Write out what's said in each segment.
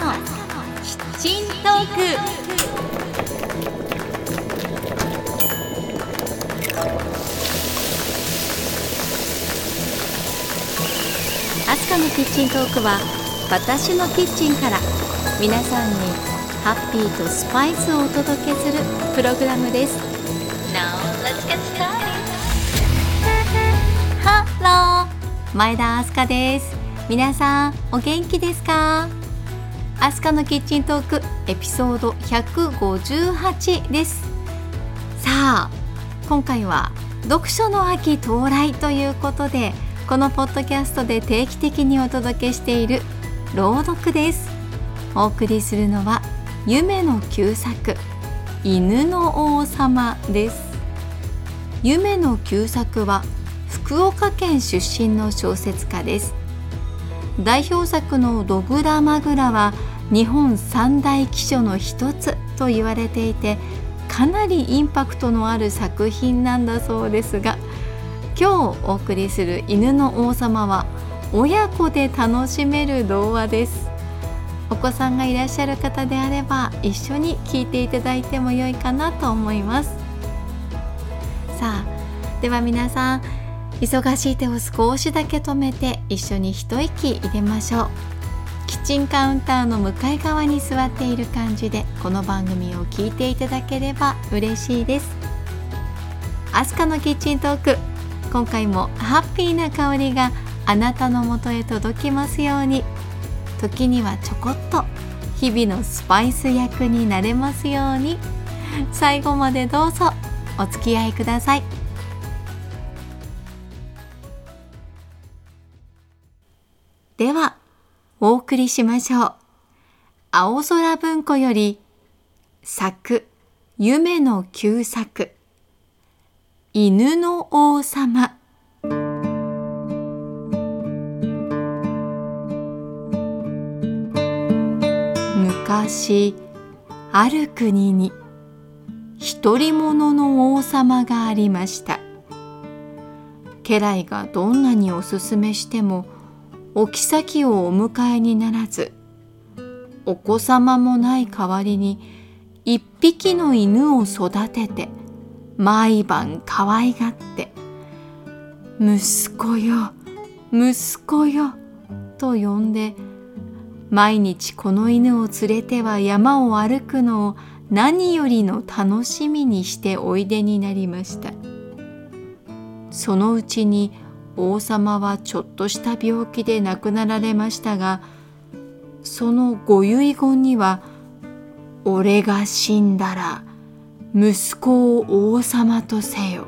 のキッチントーク。アスカのキッチントークは私のキッチンから皆さんにハッピーとスパイスをお届けするプログラムです。Now let's get started. ハロー前田明日香です。皆さんお元気ですか？アスカのキッチントークエピソード158です。さあ今回は読書の秋到来ということでこのポッドキャストで定期的にお届けしている朗読です。お送りするのは夢の旧作犬の王様です。夢の旧作は福岡県出身の小説家です。代表作の「ドグラマグラ」は日本三大奇書の一つと言われていてかなりインパクトのある作品なんだそうですが今日お送りする「犬の王様」は親子で楽しめる童話です。お子さんがいらっしゃる方であれば一緒に聞いていただいても良いかなと思います。さあでは皆さん忙しい手を少しだけ止めて一緒に一息入れましょう。キッチンカウンターの向かい側に座っている感じでこの番組を聞いていただければ嬉しいです。アスカのキッチントーク今回もハッピーな香りがあなたのもとへ届きますように時にはちょこっと日々のスパイス役になれますように。最後までどうぞお付き合いください。では送りしましょう。青空文庫より作夢の旧作。犬の王様。昔ある国に独り者の王様がありました。家来がどんなにおすすめしてもお妃をお迎えにならずお子様もない代わりに一匹の犬を育てて毎晩可愛がって「息子よ息子よ」と呼んで毎日この犬を連れては山を歩くのを何よりの楽しみにしておいでになりました。そのうちに王様はちょっとした病気で亡くなられましたがそのご遺言には「俺が死んだら息子を王様とせよ」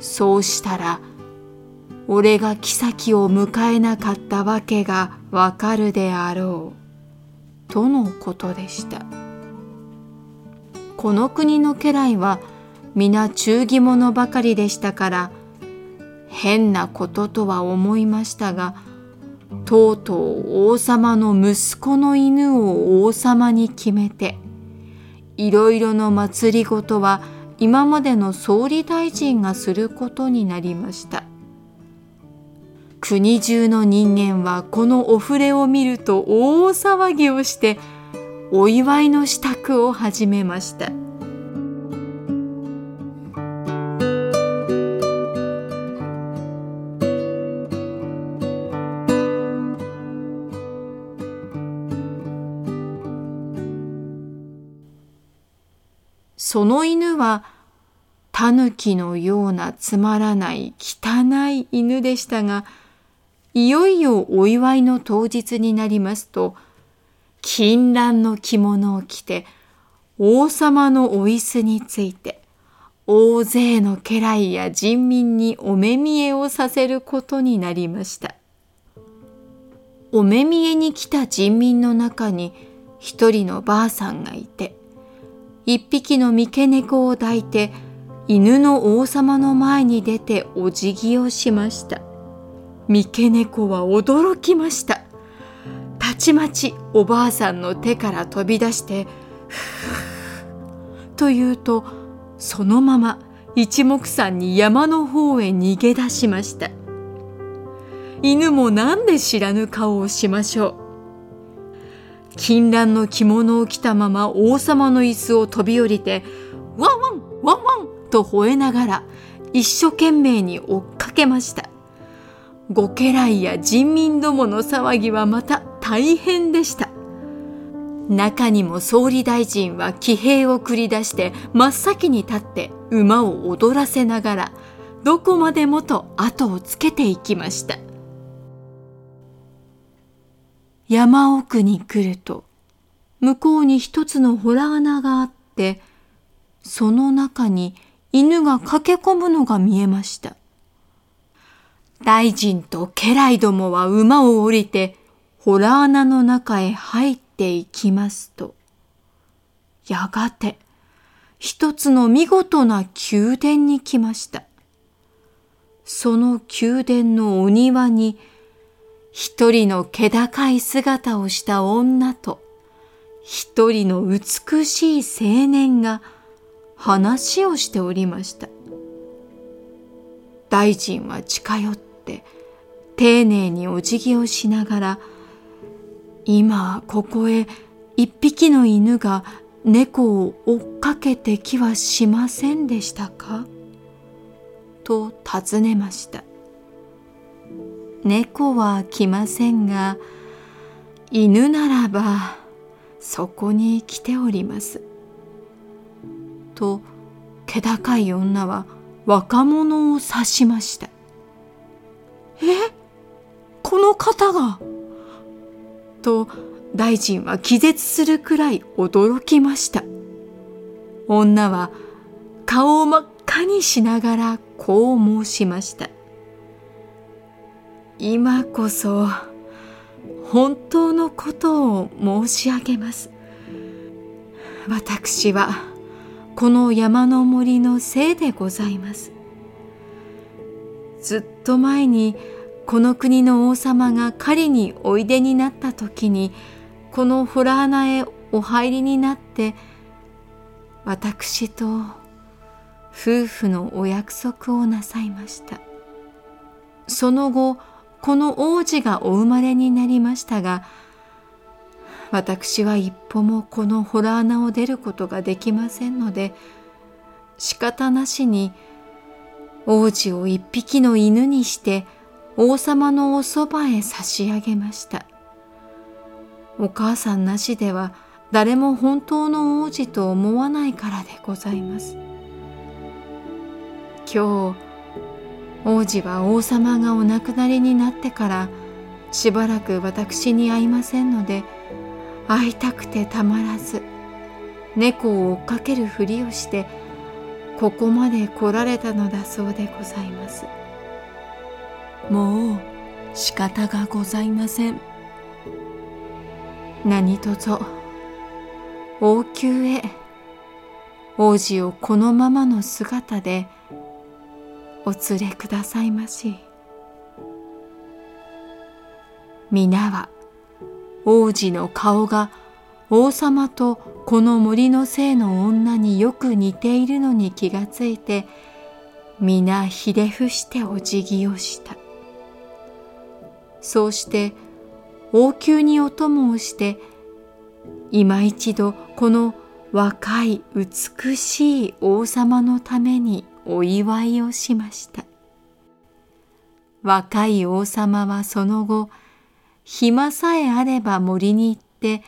そうしたら俺が妃を迎えなかったわけがわかるであろう。とのことでした。この国の家来は皆忠義者ばかりでしたから変なこととは思いましたがとうとう王様の息子の犬を王様に決めていろいろの祭りごとは今までの総理大臣がすることになりました国中の人間はこのお触れを見ると大騒ぎをしてお祝いの支度を始めました。その犬はタヌキのようなつまらない汚い犬でしたが、いよいよお祝いの当日になりますと、金蘭の着物を着て、王様のお椅子について、大勢の家来や人民にお目見えをさせることになりました。お目見えに来た人民の中に一人のばあさんがいて、一匹の三毛猫を抱いて、犬の王様の前に出てお辞儀をしました。三毛猫は驚きました。たちまちおばあさんの手から飛び出して、と言うと、そのまま一目散に山の方へ逃げ出しました。犬もなんで知らぬ顔をしましょう。金蘭の着物を着たまま王様の椅子を飛び降りてワンワンワンワンと吠えながら一生懸命に追っかけました。ご家来や人民どもの騒ぎはまた大変でした。中にも総理大臣は騎兵を繰り出して真っ先に立って馬を踊らせながらどこまでもと後をつけていきました。山奥に来ると向こうに一つの洞穴があってその中に犬が駆け込むのが見えました大臣と家来どもは馬を降りて洞穴の中へ入っていきますと、やがて一つの見事な宮殿に来ました。その宮殿のお庭に一人の気高い姿をした女と一人の美しい青年が話をしておりました。大臣は近寄って丁寧にお辞儀をしながら今ここへ一匹の犬が猫を追っかけてきはしませんでしたか？と尋ねました猫は来ませんが犬ならばそこに来ておりますと気高い女は若者を指しましたえ？この方が？と大臣は気絶するくらい驚きました。女は顔を真っ赤にしながらこう申しました。今こそ本当のことを申し上げます。私はこの山の森のせいでございます。ずっと前にこの国の王様が狩りにおいでになった時にこの洞穴へお入りになって私と夫婦のお約束をなさいましたその後この王子がお生まれになりましたが私は一歩もこの洞穴を出ることができませんので仕方なしに王子を一匹の犬にして王様のおそばへ差し上げました。お母さんなしでは誰も本当の王子と思わないからでございます。今日、王子は王様がお亡くなりになってからしばらく私に会いませんので、会いたくてたまらず、猫を追っかけるふりをして、ここまで来られたのだそうでございます。もう仕方がございません何とぞ王宮へ王子をこのままの姿でお連れくださいまし。皆は王子の顔が王様とこの森の精の女によく似ているのに気がついて皆ひれ伏してお辞儀をした。そうして王宮にお供をして今一度この若い美しい王様のためにお祝いをしました若い王様はその後暇さえあれば森に行って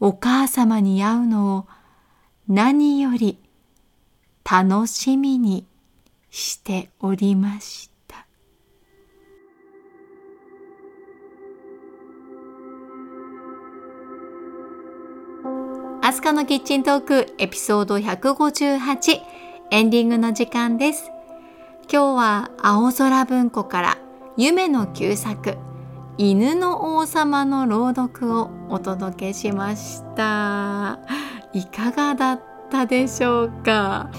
お母様に会うのを何より楽しみにしておりました。アスカのキッチントークエピソード158エンディングの時間です。今日は青空文庫から夢の旧作犬の王様の朗読をお届けしました。いかがだったでしょうか？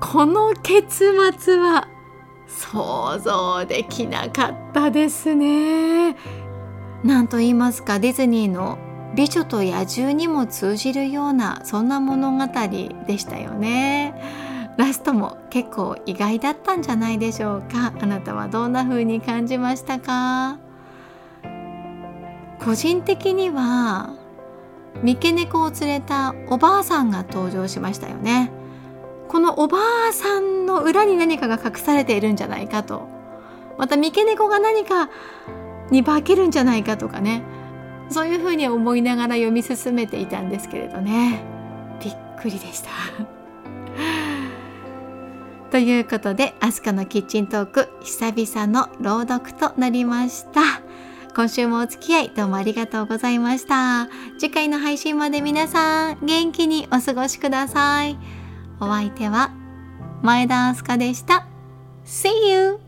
この結末は想像できなかったですね。なんと言いますかディズニーの美女と野獣にも通じるようなそんな物語でしたよねラストも結構意外だったんじゃないでしょうか。あなたはどんな風に感じましたか？個人的には三毛猫を連れたおばあさんが登場しましたよね。このおばあさんの裏に何かが隠されているんじゃないかと。また三毛猫が何かに化けるんじゃないかとかね。そういうふうに思いながら読み進めていたんですけれどね。びっくりでした。ということでアスカのキッチントーク久々の朗読となりました。今週もお付き合いどうもありがとうございました。次回の配信まで皆さん元気にお過ごしください。お相手は前田明日香でした。See you!